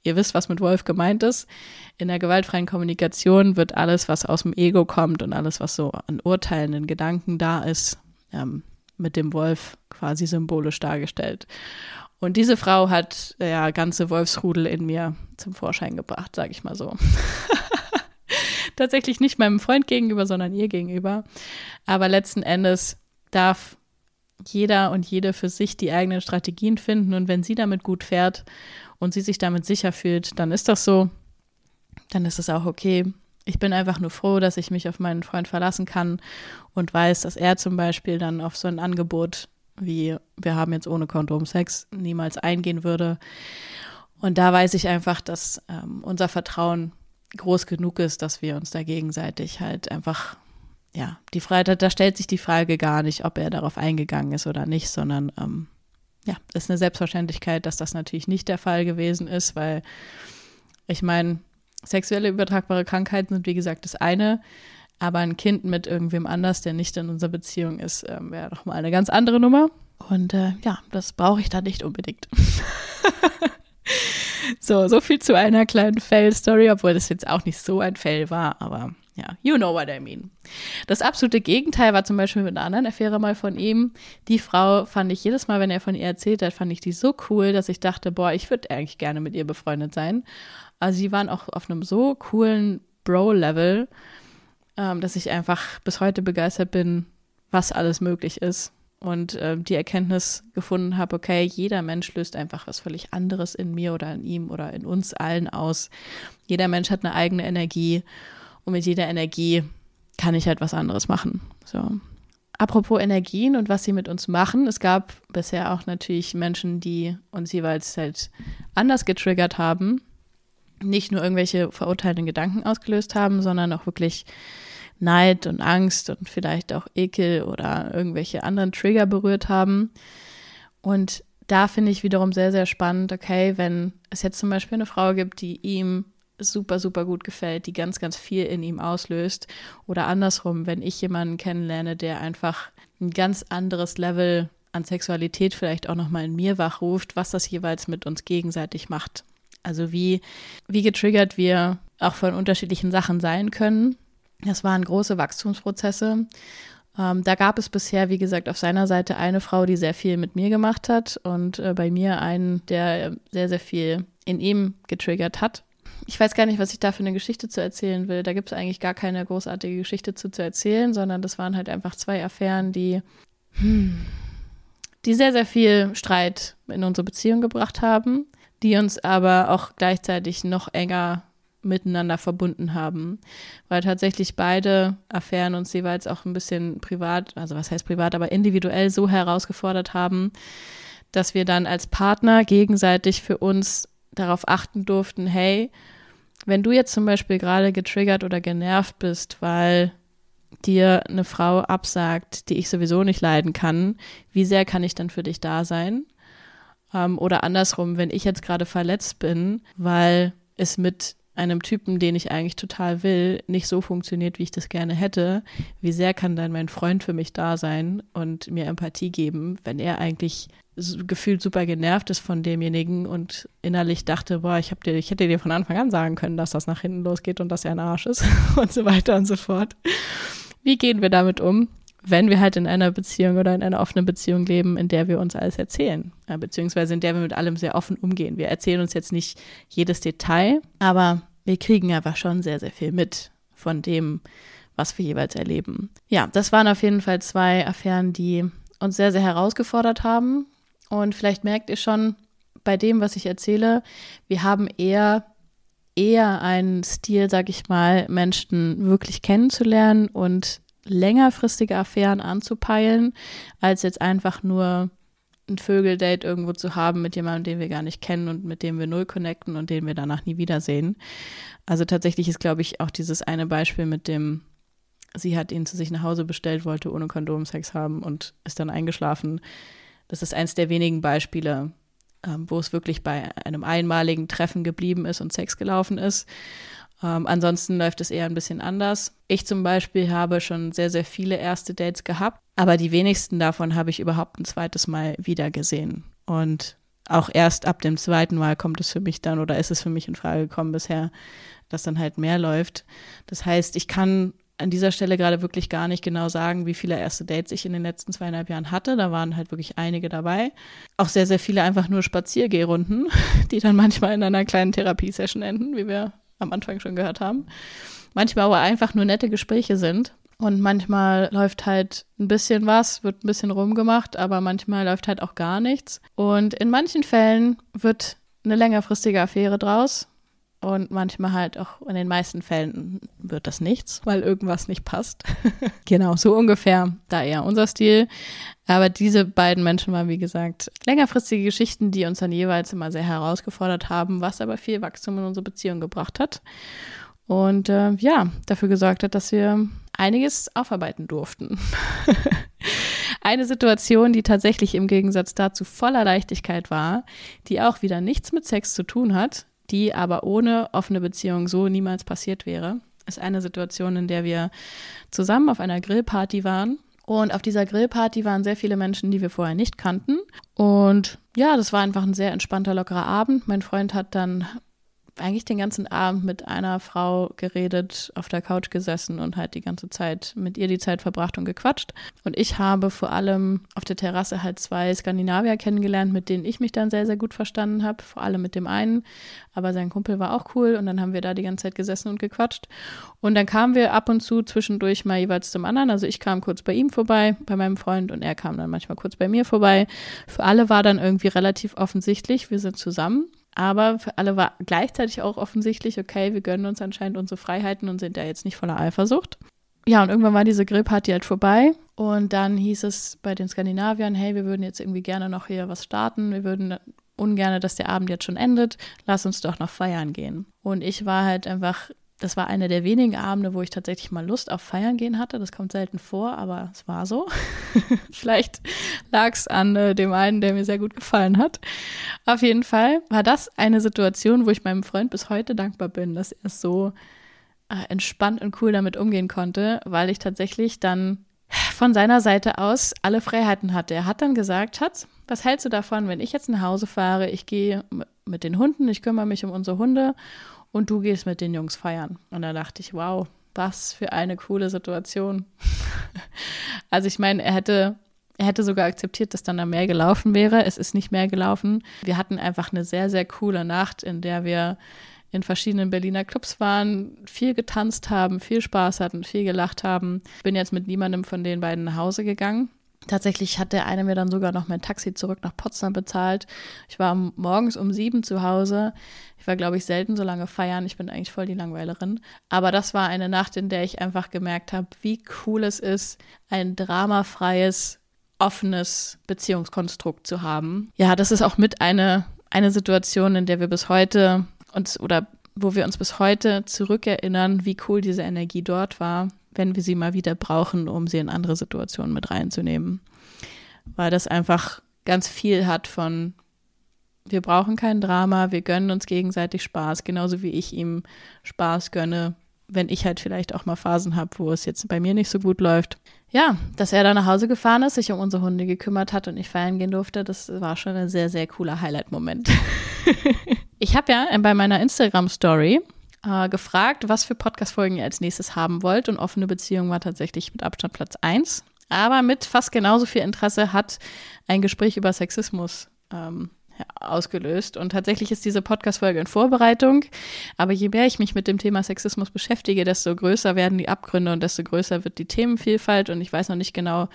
ihr wisst, was mit Wolf gemeint ist. In der gewaltfreien Kommunikation wird alles, was aus dem Ego kommt und alles, was so an urteilenden Gedanken da ist, ähm, mit dem Wolf quasi symbolisch dargestellt. Und diese Frau hat ja ganze Wolfsrudel in mir zum Vorschein gebracht, sage ich mal so. Tatsächlich nicht meinem Freund gegenüber, sondern ihr gegenüber. Aber letzten Endes darf jeder und jede für sich die eigenen Strategien finden. Und wenn sie damit gut fährt und sie sich damit sicher fühlt, dann ist das so. Dann ist es auch okay. Ich bin einfach nur froh, dass ich mich auf meinen Freund verlassen kann und weiß, dass er zum Beispiel dann auf so ein Angebot wie wir haben jetzt ohne Kondom Sex niemals eingehen würde. Und da weiß ich einfach, dass ähm, unser Vertrauen groß genug ist, dass wir uns da gegenseitig halt einfach, ja, die Freiheit, da stellt sich die Frage gar nicht, ob er darauf eingegangen ist oder nicht, sondern ähm, ja, ist eine Selbstverständlichkeit, dass das natürlich nicht der Fall gewesen ist, weil ich meine, Sexuelle übertragbare Krankheiten sind, wie gesagt, das eine. Aber ein Kind mit irgendwem anders, der nicht in unserer Beziehung ist, äh, wäre doch mal eine ganz andere Nummer. Und äh, ja, das brauche ich da nicht unbedingt. so, so viel zu einer kleinen Fail-Story, obwohl das jetzt auch nicht so ein Fail war, aber ja, you know what I mean. Das absolute Gegenteil war zum Beispiel mit einer anderen Affäre mal von ihm. Die Frau fand ich jedes Mal, wenn er von ihr erzählt hat, fand ich die so cool, dass ich dachte, boah, ich würde eigentlich gerne mit ihr befreundet sein. Also sie waren auch auf einem so coolen Bro-Level, ähm, dass ich einfach bis heute begeistert bin, was alles möglich ist. Und äh, die Erkenntnis gefunden habe, okay, jeder Mensch löst einfach was völlig anderes in mir oder in ihm oder in uns allen aus. Jeder Mensch hat eine eigene Energie und mit jeder Energie kann ich halt was anderes machen. So. Apropos Energien und was sie mit uns machen. Es gab bisher auch natürlich Menschen, die uns jeweils halt anders getriggert haben nicht nur irgendwelche verurteilenden Gedanken ausgelöst haben, sondern auch wirklich Neid und Angst und vielleicht auch Ekel oder irgendwelche anderen Trigger berührt haben. Und da finde ich wiederum sehr, sehr spannend, okay, wenn es jetzt zum Beispiel eine Frau gibt, die ihm super, super gut gefällt, die ganz, ganz viel in ihm auslöst. Oder andersrum, wenn ich jemanden kennenlerne, der einfach ein ganz anderes Level an Sexualität vielleicht auch nochmal in mir wachruft, was das jeweils mit uns gegenseitig macht. Also wie, wie getriggert wir auch von unterschiedlichen Sachen sein können. Das waren große Wachstumsprozesse. Ähm, da gab es bisher, wie gesagt, auf seiner Seite eine Frau, die sehr viel mit mir gemacht hat und äh, bei mir einen, der sehr, sehr viel in ihm getriggert hat. Ich weiß gar nicht, was ich da für eine Geschichte zu erzählen will. Da gibt es eigentlich gar keine großartige Geschichte zu, zu erzählen, sondern das waren halt einfach zwei Affären, die, hm, die sehr, sehr viel Streit in unsere Beziehung gebracht haben die uns aber auch gleichzeitig noch enger miteinander verbunden haben, weil tatsächlich beide Affären uns jeweils auch ein bisschen privat, also was heißt privat, aber individuell so herausgefordert haben, dass wir dann als Partner gegenseitig für uns darauf achten durften, hey, wenn du jetzt zum Beispiel gerade getriggert oder genervt bist, weil dir eine Frau absagt, die ich sowieso nicht leiden kann, wie sehr kann ich dann für dich da sein? Ähm, oder andersrum, wenn ich jetzt gerade verletzt bin, weil es mit einem Typen, den ich eigentlich total will, nicht so funktioniert, wie ich das gerne hätte, wie sehr kann dann mein Freund für mich da sein und mir Empathie geben, wenn er eigentlich gefühlt super genervt ist von demjenigen und innerlich dachte, boah, ich, hab dir, ich hätte dir von Anfang an sagen können, dass das nach hinten losgeht und dass er ein Arsch ist und so weiter und so fort. Wie gehen wir damit um? Wenn wir halt in einer Beziehung oder in einer offenen Beziehung leben, in der wir uns alles erzählen, ja, beziehungsweise in der wir mit allem sehr offen umgehen. Wir erzählen uns jetzt nicht jedes Detail, aber wir kriegen einfach schon sehr, sehr viel mit von dem, was wir jeweils erleben. Ja, das waren auf jeden Fall zwei Affären, die uns sehr, sehr herausgefordert haben. Und vielleicht merkt ihr schon bei dem, was ich erzähle, wir haben eher eher einen Stil, sag ich mal, Menschen wirklich kennenzulernen und längerfristige Affären anzupeilen, als jetzt einfach nur ein Vögeldate irgendwo zu haben mit jemandem, den wir gar nicht kennen und mit dem wir null connecten und den wir danach nie wiedersehen. Also tatsächlich ist, glaube ich, auch dieses eine Beispiel mit dem, sie hat ihn zu sich nach Hause bestellt, wollte ohne Kondom Sex haben und ist dann eingeschlafen. Das ist eins der wenigen Beispiele, ähm, wo es wirklich bei einem einmaligen Treffen geblieben ist und Sex gelaufen ist. Ähm, ansonsten läuft es eher ein bisschen anders. Ich zum Beispiel habe schon sehr, sehr viele erste Dates gehabt, aber die wenigsten davon habe ich überhaupt ein zweites Mal wieder gesehen. Und auch erst ab dem zweiten Mal kommt es für mich dann oder ist es für mich in Frage gekommen bisher, dass dann halt mehr läuft. Das heißt, ich kann an dieser Stelle gerade wirklich gar nicht genau sagen, wie viele erste Dates ich in den letzten zweieinhalb Jahren hatte. Da waren halt wirklich einige dabei. Auch sehr, sehr viele einfach nur Spaziergehrunden, die dann manchmal in einer kleinen Therapiesession enden, wie wir am Anfang schon gehört haben. Manchmal aber einfach nur nette Gespräche sind. Und manchmal läuft halt ein bisschen was, wird ein bisschen rumgemacht, aber manchmal läuft halt auch gar nichts. Und in manchen Fällen wird eine längerfristige Affäre draus. Und manchmal halt auch in den meisten Fällen wird das nichts, weil irgendwas nicht passt. genau, so ungefähr da eher unser Stil. Aber diese beiden Menschen waren, wie gesagt, längerfristige Geschichten, die uns dann jeweils immer sehr herausgefordert haben, was aber viel Wachstum in unsere Beziehung gebracht hat. Und äh, ja, dafür gesorgt hat, dass wir einiges aufarbeiten durften. Eine Situation, die tatsächlich im Gegensatz dazu voller Leichtigkeit war, die auch wieder nichts mit Sex zu tun hat, die aber ohne offene Beziehung so niemals passiert wäre, ist eine Situation, in der wir zusammen auf einer Grillparty waren. Und auf dieser Grillparty waren sehr viele Menschen, die wir vorher nicht kannten. Und ja, das war einfach ein sehr entspannter, lockerer Abend. Mein Freund hat dann eigentlich den ganzen Abend mit einer Frau geredet, auf der Couch gesessen und halt die ganze Zeit mit ihr die Zeit verbracht und gequatscht. Und ich habe vor allem auf der Terrasse halt zwei Skandinavier kennengelernt, mit denen ich mich dann sehr, sehr gut verstanden habe. Vor allem mit dem einen. Aber sein Kumpel war auch cool und dann haben wir da die ganze Zeit gesessen und gequatscht. Und dann kamen wir ab und zu zwischendurch mal jeweils zum anderen. Also ich kam kurz bei ihm vorbei, bei meinem Freund und er kam dann manchmal kurz bei mir vorbei. Für alle war dann irgendwie relativ offensichtlich, wir sind zusammen. Aber für alle war gleichzeitig auch offensichtlich, okay, wir gönnen uns anscheinend unsere Freiheiten und sind da jetzt nicht voller Eifersucht. Ja, und irgendwann war diese Grillparty halt vorbei. Und dann hieß es bei den Skandinaviern, hey, wir würden jetzt irgendwie gerne noch hier was starten. Wir würden ungern, dass der Abend jetzt schon endet. Lass uns doch noch feiern gehen. Und ich war halt einfach das war einer der wenigen Abende, wo ich tatsächlich mal Lust auf Feiern gehen hatte. Das kommt selten vor, aber es war so. Vielleicht lag es an äh, dem einen, der mir sehr gut gefallen hat. Auf jeden Fall war das eine Situation, wo ich meinem Freund bis heute dankbar bin, dass er so äh, entspannt und cool damit umgehen konnte, weil ich tatsächlich dann von seiner Seite aus alle Freiheiten hatte. Er hat dann gesagt, Schatz, was hältst du davon, wenn ich jetzt nach Hause fahre? Ich gehe mit den Hunden, ich kümmere mich um unsere Hunde und du gehst mit den Jungs feiern. Und da dachte ich, wow, was für eine coole Situation. also ich meine, er hätte, er hätte sogar akzeptiert, dass dann da mehr gelaufen wäre. Es ist nicht mehr gelaufen. Wir hatten einfach eine sehr, sehr coole Nacht, in der wir in verschiedenen Berliner Clubs waren, viel getanzt haben, viel Spaß hatten, viel gelacht haben. Bin jetzt mit niemandem von den beiden nach Hause gegangen. Tatsächlich hat der eine mir dann sogar noch mein Taxi zurück nach Potsdam bezahlt. Ich war morgens um sieben zu Hause. Ich war, glaube ich, selten so lange feiern. Ich bin eigentlich voll die Langweilerin. Aber das war eine Nacht, in der ich einfach gemerkt habe, wie cool es ist, ein dramafreies, offenes Beziehungskonstrukt zu haben. Ja, das ist auch mit eine, eine Situation, in der wir bis heute uns oder wo wir uns bis heute zurückerinnern, wie cool diese Energie dort war wenn wir sie mal wieder brauchen, um sie in andere Situationen mit reinzunehmen. Weil das einfach ganz viel hat von, wir brauchen kein Drama, wir gönnen uns gegenseitig Spaß, genauso wie ich ihm Spaß gönne, wenn ich halt vielleicht auch mal Phasen habe, wo es jetzt bei mir nicht so gut läuft. Ja, dass er da nach Hause gefahren ist, sich um unsere Hunde gekümmert hat und ich feiern gehen durfte, das war schon ein sehr, sehr cooler Highlight-Moment. ich habe ja bei meiner Instagram-Story äh, gefragt, was für Podcast-Folgen ihr als nächstes haben wollt. Und offene Beziehung war tatsächlich mit Abstand Platz 1. Aber mit fast genauso viel Interesse hat ein Gespräch über Sexismus ähm, ausgelöst. Und tatsächlich ist diese Podcast-Folge in Vorbereitung. Aber je mehr ich mich mit dem Thema Sexismus beschäftige, desto größer werden die Abgründe und desto größer wird die Themenvielfalt. Und ich weiß noch nicht genau,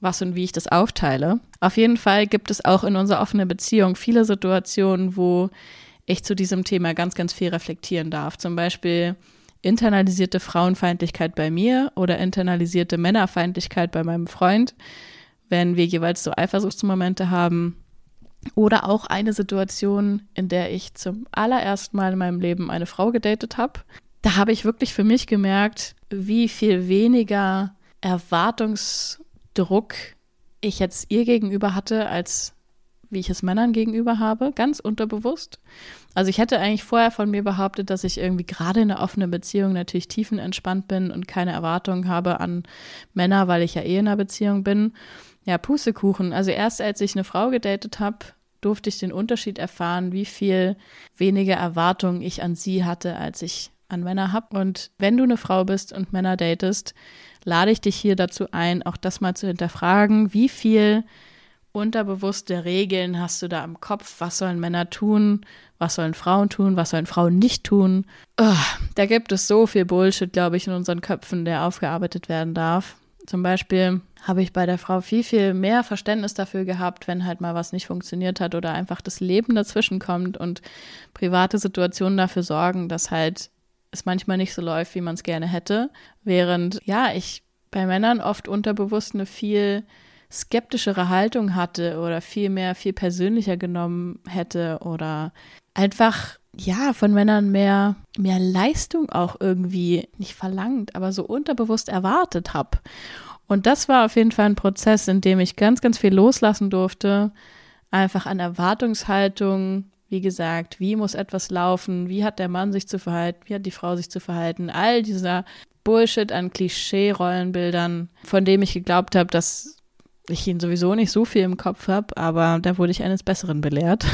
was und wie ich das aufteile. Auf jeden Fall gibt es auch in unserer offenen Beziehung viele Situationen, wo ich zu diesem Thema ganz, ganz viel reflektieren darf. Zum Beispiel internalisierte Frauenfeindlichkeit bei mir oder internalisierte Männerfeindlichkeit bei meinem Freund, wenn wir jeweils so Eifersuchtsmomente haben. Oder auch eine Situation, in der ich zum allerersten Mal in meinem Leben eine Frau gedatet habe. Da habe ich wirklich für mich gemerkt, wie viel weniger Erwartungsdruck ich jetzt ihr gegenüber hatte, als wie ich es Männern gegenüber habe, ganz unterbewusst. Also ich hätte eigentlich vorher von mir behauptet, dass ich irgendwie gerade in einer offenen Beziehung natürlich tiefenentspannt bin und keine Erwartungen habe an Männer, weil ich ja eh in einer Beziehung bin. Ja, Pustekuchen. Also erst als ich eine Frau gedatet habe, durfte ich den Unterschied erfahren, wie viel weniger Erwartungen ich an sie hatte, als ich an Männer habe. Und wenn du eine Frau bist und Männer datest, lade ich dich hier dazu ein, auch das mal zu hinterfragen, wie viel unterbewusste Regeln hast du da im Kopf? Was sollen Männer tun? Was sollen Frauen tun? Was sollen Frauen nicht tun? Oh, da gibt es so viel Bullshit, glaube ich, in unseren Köpfen, der aufgearbeitet werden darf. Zum Beispiel habe ich bei der Frau viel, viel mehr Verständnis dafür gehabt, wenn halt mal was nicht funktioniert hat oder einfach das Leben dazwischen kommt und private Situationen dafür sorgen, dass halt es manchmal nicht so läuft, wie man es gerne hätte. Während, ja, ich bei Männern oft unterbewusst eine viel skeptischere Haltung hatte oder viel mehr, viel persönlicher genommen hätte oder einfach ja, von Männern mehr, mehr Leistung auch irgendwie nicht verlangt, aber so unterbewusst erwartet habe. Und das war auf jeden Fall ein Prozess, in dem ich ganz, ganz viel loslassen durfte. Einfach an Erwartungshaltung, wie gesagt, wie muss etwas laufen, wie hat der Mann sich zu verhalten, wie hat die Frau sich zu verhalten, all dieser Bullshit an Klischee-Rollenbildern, von dem ich geglaubt habe, dass ich ihn sowieso nicht so viel im Kopf habe, aber da wurde ich eines Besseren belehrt.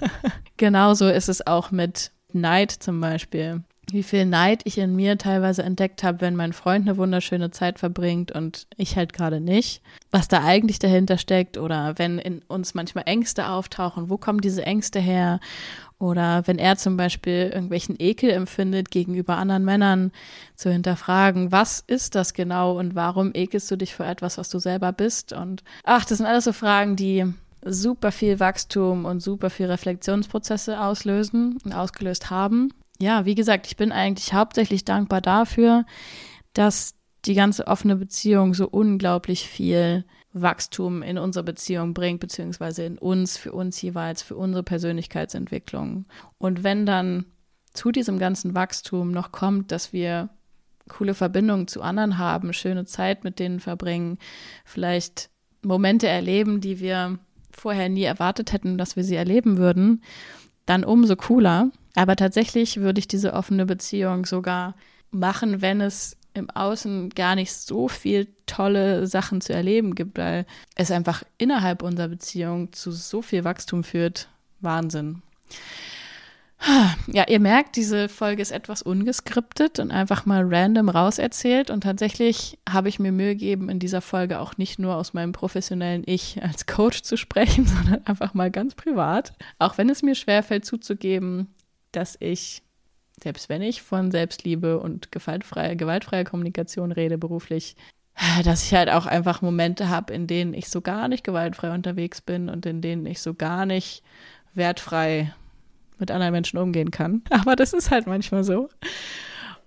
Genauso ist es auch mit Neid zum Beispiel. Wie viel Neid ich in mir teilweise entdeckt habe, wenn mein Freund eine wunderschöne Zeit verbringt und ich halt gerade nicht. Was da eigentlich dahinter steckt oder wenn in uns manchmal Ängste auftauchen, wo kommen diese Ängste her? Oder wenn er zum Beispiel irgendwelchen Ekel empfindet gegenüber anderen Männern, zu hinterfragen, was ist das genau und warum ekelst du dich vor etwas, was du selber bist? Und ach, das sind alles so Fragen, die super viel Wachstum und super viel Reflexionsprozesse auslösen und ausgelöst haben. Ja, wie gesagt, ich bin eigentlich hauptsächlich dankbar dafür, dass die ganze offene Beziehung so unglaublich viel Wachstum in unsere Beziehung bringt, beziehungsweise in uns, für uns jeweils, für unsere Persönlichkeitsentwicklung. Und wenn dann zu diesem ganzen Wachstum noch kommt, dass wir coole Verbindungen zu anderen haben, schöne Zeit mit denen verbringen, vielleicht Momente erleben, die wir vorher nie erwartet hätten, dass wir sie erleben würden, dann umso cooler. Aber tatsächlich würde ich diese offene Beziehung sogar machen, wenn es im Außen gar nicht so viel tolle Sachen zu erleben gibt, weil es einfach innerhalb unserer Beziehung zu so viel Wachstum führt. Wahnsinn. Ja, ihr merkt, diese Folge ist etwas ungeskriptet und einfach mal random rauserzählt. Und tatsächlich habe ich mir Mühe gegeben, in dieser Folge auch nicht nur aus meinem professionellen Ich als Coach zu sprechen, sondern einfach mal ganz privat. Auch wenn es mir schwerfällt zuzugeben, dass ich selbst wenn ich von Selbstliebe und gewaltfreier, gewaltfreier Kommunikation rede beruflich, dass ich halt auch einfach Momente habe, in denen ich so gar nicht gewaltfrei unterwegs bin und in denen ich so gar nicht wertfrei mit anderen Menschen umgehen kann. Aber das ist halt manchmal so.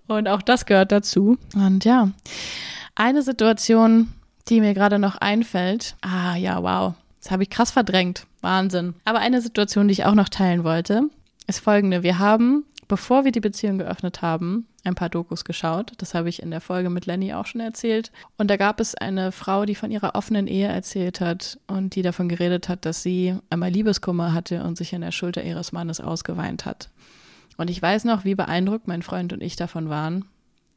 Und auch das gehört dazu. Und ja, eine Situation, die mir gerade noch einfällt. Ah ja, wow. Das habe ich krass verdrängt. Wahnsinn. Aber eine Situation, die ich auch noch teilen wollte, ist folgende. Wir haben bevor wir die Beziehung geöffnet haben, ein paar Dokus geschaut. Das habe ich in der Folge mit Lenny auch schon erzählt. Und da gab es eine Frau, die von ihrer offenen Ehe erzählt hat und die davon geredet hat, dass sie einmal Liebeskummer hatte und sich in der Schulter ihres Mannes ausgeweint hat. Und ich weiß noch, wie beeindruckt mein Freund und ich davon waren.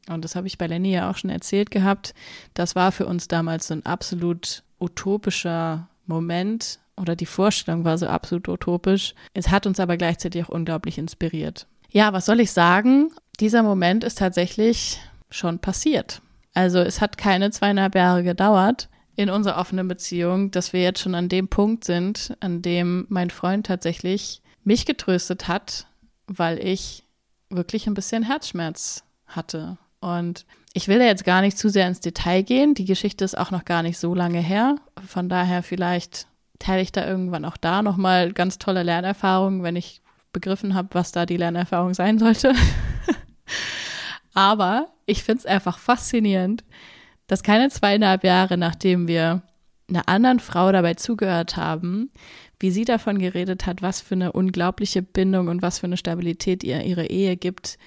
Und das habe ich bei Lenny ja auch schon erzählt gehabt. Das war für uns damals so ein absolut utopischer Moment, oder die Vorstellung war so absolut utopisch. Es hat uns aber gleichzeitig auch unglaublich inspiriert. Ja, was soll ich sagen? Dieser Moment ist tatsächlich schon passiert. Also es hat keine zweieinhalb Jahre gedauert in unserer offenen Beziehung, dass wir jetzt schon an dem Punkt sind, an dem mein Freund tatsächlich mich getröstet hat, weil ich wirklich ein bisschen Herzschmerz hatte. Und ich will da jetzt gar nicht zu sehr ins Detail gehen. Die Geschichte ist auch noch gar nicht so lange her. Von daher vielleicht teile ich da irgendwann auch da nochmal ganz tolle Lernerfahrungen, wenn ich begriffen habe, was da die Lernerfahrung sein sollte. Aber ich finde es einfach faszinierend, dass keine zweieinhalb Jahre, nachdem wir einer anderen Frau dabei zugehört haben, wie sie davon geredet hat, was für eine unglaubliche Bindung und was für eine Stabilität ihr ihre Ehe gibt,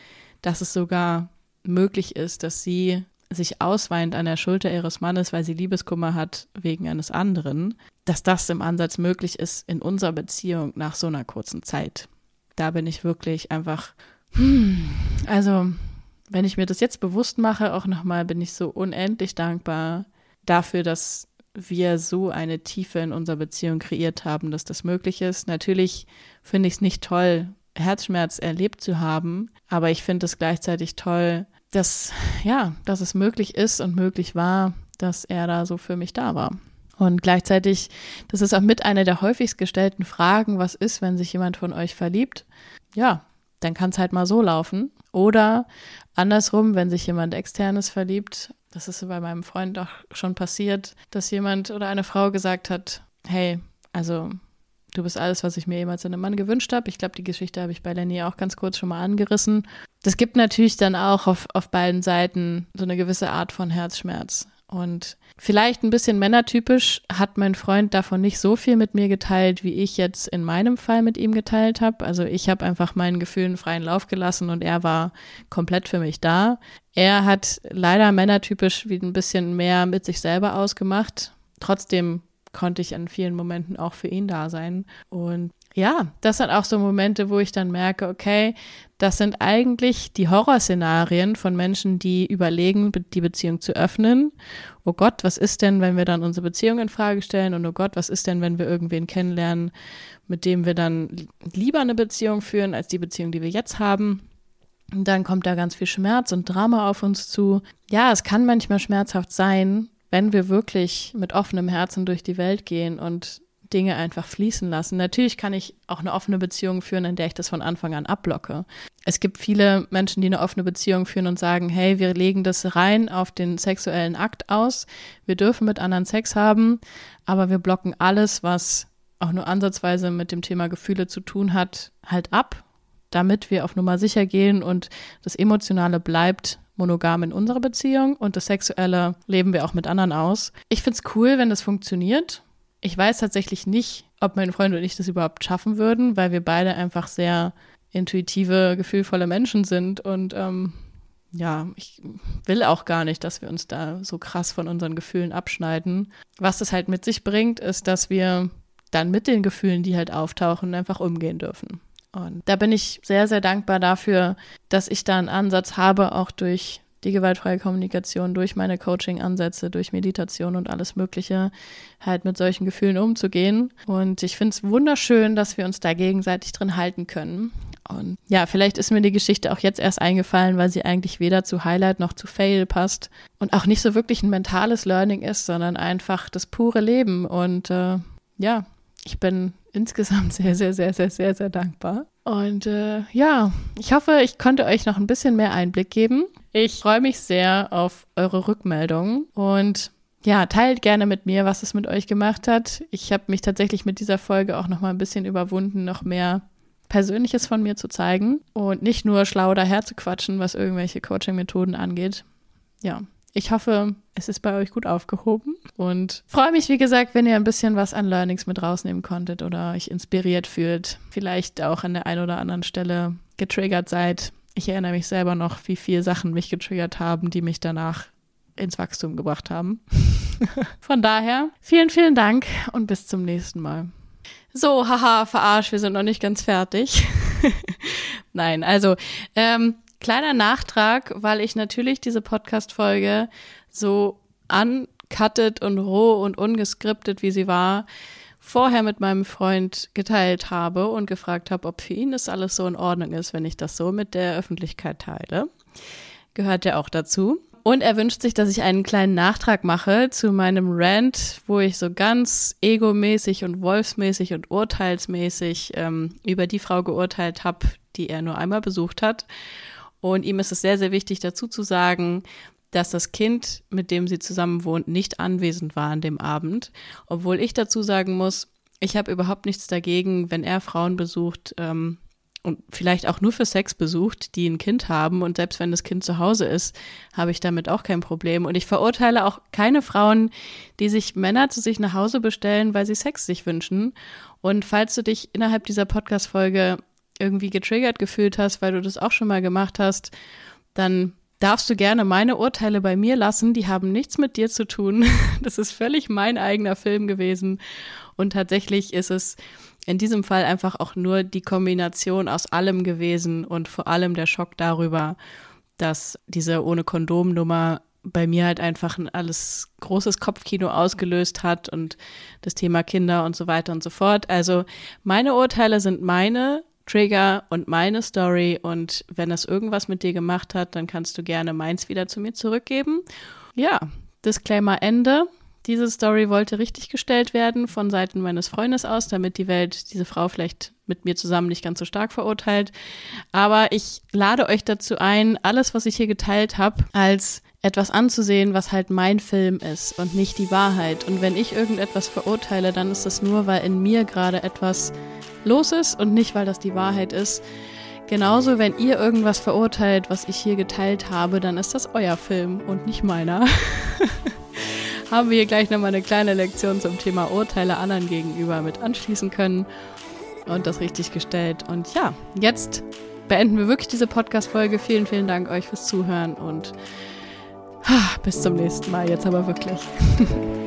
dass es sogar möglich ist, dass sie sich ausweint an der Schulter ihres Mannes, weil sie Liebeskummer hat wegen eines anderen, dass das im Ansatz möglich ist in unserer Beziehung nach so einer kurzen Zeit da bin ich wirklich einfach, hm, also wenn ich mir das jetzt bewusst mache, auch nochmal, bin ich so unendlich dankbar dafür, dass wir so eine Tiefe in unserer Beziehung kreiert haben, dass das möglich ist. Natürlich finde ich es nicht toll, Herzschmerz erlebt zu haben, aber ich finde es gleichzeitig toll, dass, ja, dass es möglich ist und möglich war, dass er da so für mich da war. Und gleichzeitig, das ist auch mit einer der häufigst gestellten Fragen, was ist, wenn sich jemand von euch verliebt? Ja, dann kann es halt mal so laufen. Oder andersrum, wenn sich jemand externes verliebt Das ist bei meinem Freund auch schon passiert, dass jemand oder eine Frau gesagt hat, hey, also du bist alles, was ich mir jemals in einem Mann gewünscht habe. Ich glaube, die Geschichte habe ich bei Lenny auch ganz kurz schon mal angerissen. Das gibt natürlich dann auch auf, auf beiden Seiten so eine gewisse Art von Herzschmerz. Und vielleicht ein bisschen männertypisch hat mein Freund davon nicht so viel mit mir geteilt, wie ich jetzt in meinem Fall mit ihm geteilt habe. Also ich habe einfach meinen Gefühlen freien Lauf gelassen und er war komplett für mich da. Er hat leider männertypisch wie ein bisschen mehr mit sich selber ausgemacht. Trotzdem konnte ich an vielen Momenten auch für ihn da sein. Und ja, das sind auch so Momente, wo ich dann merke, okay, das sind eigentlich die Horrorszenarien von Menschen, die überlegen, die Beziehung zu öffnen. Oh Gott, was ist denn, wenn wir dann unsere Beziehung in Frage stellen? Und oh Gott, was ist denn, wenn wir irgendwen kennenlernen, mit dem wir dann lieber eine Beziehung führen als die Beziehung, die wir jetzt haben? Und dann kommt da ganz viel Schmerz und Drama auf uns zu. Ja, es kann manchmal schmerzhaft sein, wenn wir wirklich mit offenem Herzen durch die Welt gehen und Dinge einfach fließen lassen. Natürlich kann ich auch eine offene Beziehung führen, in der ich das von Anfang an abblocke. Es gibt viele Menschen, die eine offene Beziehung führen und sagen, hey, wir legen das rein auf den sexuellen Akt aus. Wir dürfen mit anderen Sex haben, aber wir blocken alles, was auch nur ansatzweise mit dem Thema Gefühle zu tun hat, halt ab, damit wir auf Nummer sicher gehen und das Emotionale bleibt monogam in unserer Beziehung und das Sexuelle leben wir auch mit anderen aus. Ich finde es cool, wenn das funktioniert ich weiß tatsächlich nicht, ob mein Freund und ich das überhaupt schaffen würden, weil wir beide einfach sehr intuitive, gefühlvolle Menschen sind und ähm, ja, ich will auch gar nicht, dass wir uns da so krass von unseren Gefühlen abschneiden. Was das halt mit sich bringt, ist, dass wir dann mit den Gefühlen, die halt auftauchen, einfach umgehen dürfen. Und da bin ich sehr, sehr dankbar dafür, dass ich da einen Ansatz habe, auch durch die gewaltfreie Kommunikation durch meine Coaching-Ansätze, durch Meditation und alles Mögliche, halt mit solchen Gefühlen umzugehen. Und ich finde es wunderschön, dass wir uns da gegenseitig drin halten können. Und ja, vielleicht ist mir die Geschichte auch jetzt erst eingefallen, weil sie eigentlich weder zu Highlight noch zu Fail passt und auch nicht so wirklich ein mentales Learning ist, sondern einfach das pure Leben. Und äh, ja, ich bin insgesamt sehr, sehr, sehr, sehr, sehr, sehr dankbar. Und äh, ja, ich hoffe, ich konnte euch noch ein bisschen mehr Einblick geben. Ich freue mich sehr auf eure Rückmeldungen und ja, teilt gerne mit mir, was es mit euch gemacht hat. Ich habe mich tatsächlich mit dieser Folge auch noch mal ein bisschen überwunden, noch mehr Persönliches von mir zu zeigen und nicht nur schlau daher zu quatschen, was irgendwelche Coaching-Methoden angeht. Ja, ich hoffe, es ist bei euch gut aufgehoben und freue mich, wie gesagt, wenn ihr ein bisschen was an Learnings mit rausnehmen konntet oder euch inspiriert fühlt, vielleicht auch an der einen oder anderen Stelle getriggert seid. Ich erinnere mich selber noch, wie viele Sachen mich getriggert haben, die mich danach ins Wachstum gebracht haben. Von daher, vielen, vielen Dank und bis zum nächsten Mal. So, haha, verarscht, wir sind noch nicht ganz fertig. Nein, also ähm, Kleiner Nachtrag, weil ich natürlich diese Podcast-Folge so uncutted und roh und ungeskriptet, wie sie war, vorher mit meinem Freund geteilt habe und gefragt habe, ob für ihn das alles so in Ordnung ist, wenn ich das so mit der Öffentlichkeit teile. Gehört ja auch dazu. Und er wünscht sich, dass ich einen kleinen Nachtrag mache zu meinem Rant, wo ich so ganz egomäßig und wolfsmäßig und urteilsmäßig ähm, über die Frau geurteilt habe, die er nur einmal besucht hat. Und ihm ist es sehr, sehr wichtig dazu zu sagen, dass das Kind, mit dem sie zusammen wohnt, nicht anwesend war an dem Abend. Obwohl ich dazu sagen muss, ich habe überhaupt nichts dagegen, wenn er Frauen besucht ähm, und vielleicht auch nur für Sex besucht, die ein Kind haben. Und selbst wenn das Kind zu Hause ist, habe ich damit auch kein Problem. Und ich verurteile auch keine Frauen, die sich Männer zu sich nach Hause bestellen, weil sie Sex sich wünschen. Und falls du dich innerhalb dieser Podcast-Folge irgendwie getriggert gefühlt hast, weil du das auch schon mal gemacht hast, dann darfst du gerne meine Urteile bei mir lassen. Die haben nichts mit dir zu tun. Das ist völlig mein eigener Film gewesen. Und tatsächlich ist es in diesem Fall einfach auch nur die Kombination aus allem gewesen und vor allem der Schock darüber, dass diese ohne Kondom-Nummer bei mir halt einfach ein alles großes Kopfkino ausgelöst hat und das Thema Kinder und so weiter und so fort. Also meine Urteile sind meine, Trigger und meine Story. Und wenn das irgendwas mit dir gemacht hat, dann kannst du gerne meins wieder zu mir zurückgeben. Ja, Disclaimer Ende. Diese Story wollte richtig gestellt werden von Seiten meines Freundes aus, damit die Welt diese Frau vielleicht mit mir zusammen nicht ganz so stark verurteilt. Aber ich lade euch dazu ein, alles, was ich hier geteilt habe, als etwas anzusehen, was halt mein Film ist und nicht die Wahrheit. Und wenn ich irgendetwas verurteile, dann ist das nur, weil in mir gerade etwas los ist und nicht, weil das die Wahrheit ist. Genauso, wenn ihr irgendwas verurteilt, was ich hier geteilt habe, dann ist das euer Film und nicht meiner. Haben wir hier gleich nochmal eine kleine Lektion zum Thema Urteile anderen gegenüber mit anschließen können und das richtig gestellt. Und ja, jetzt beenden wir wirklich diese Podcast-Folge. Vielen, vielen Dank euch fürs Zuhören und bis zum nächsten Mal. Jetzt aber wirklich.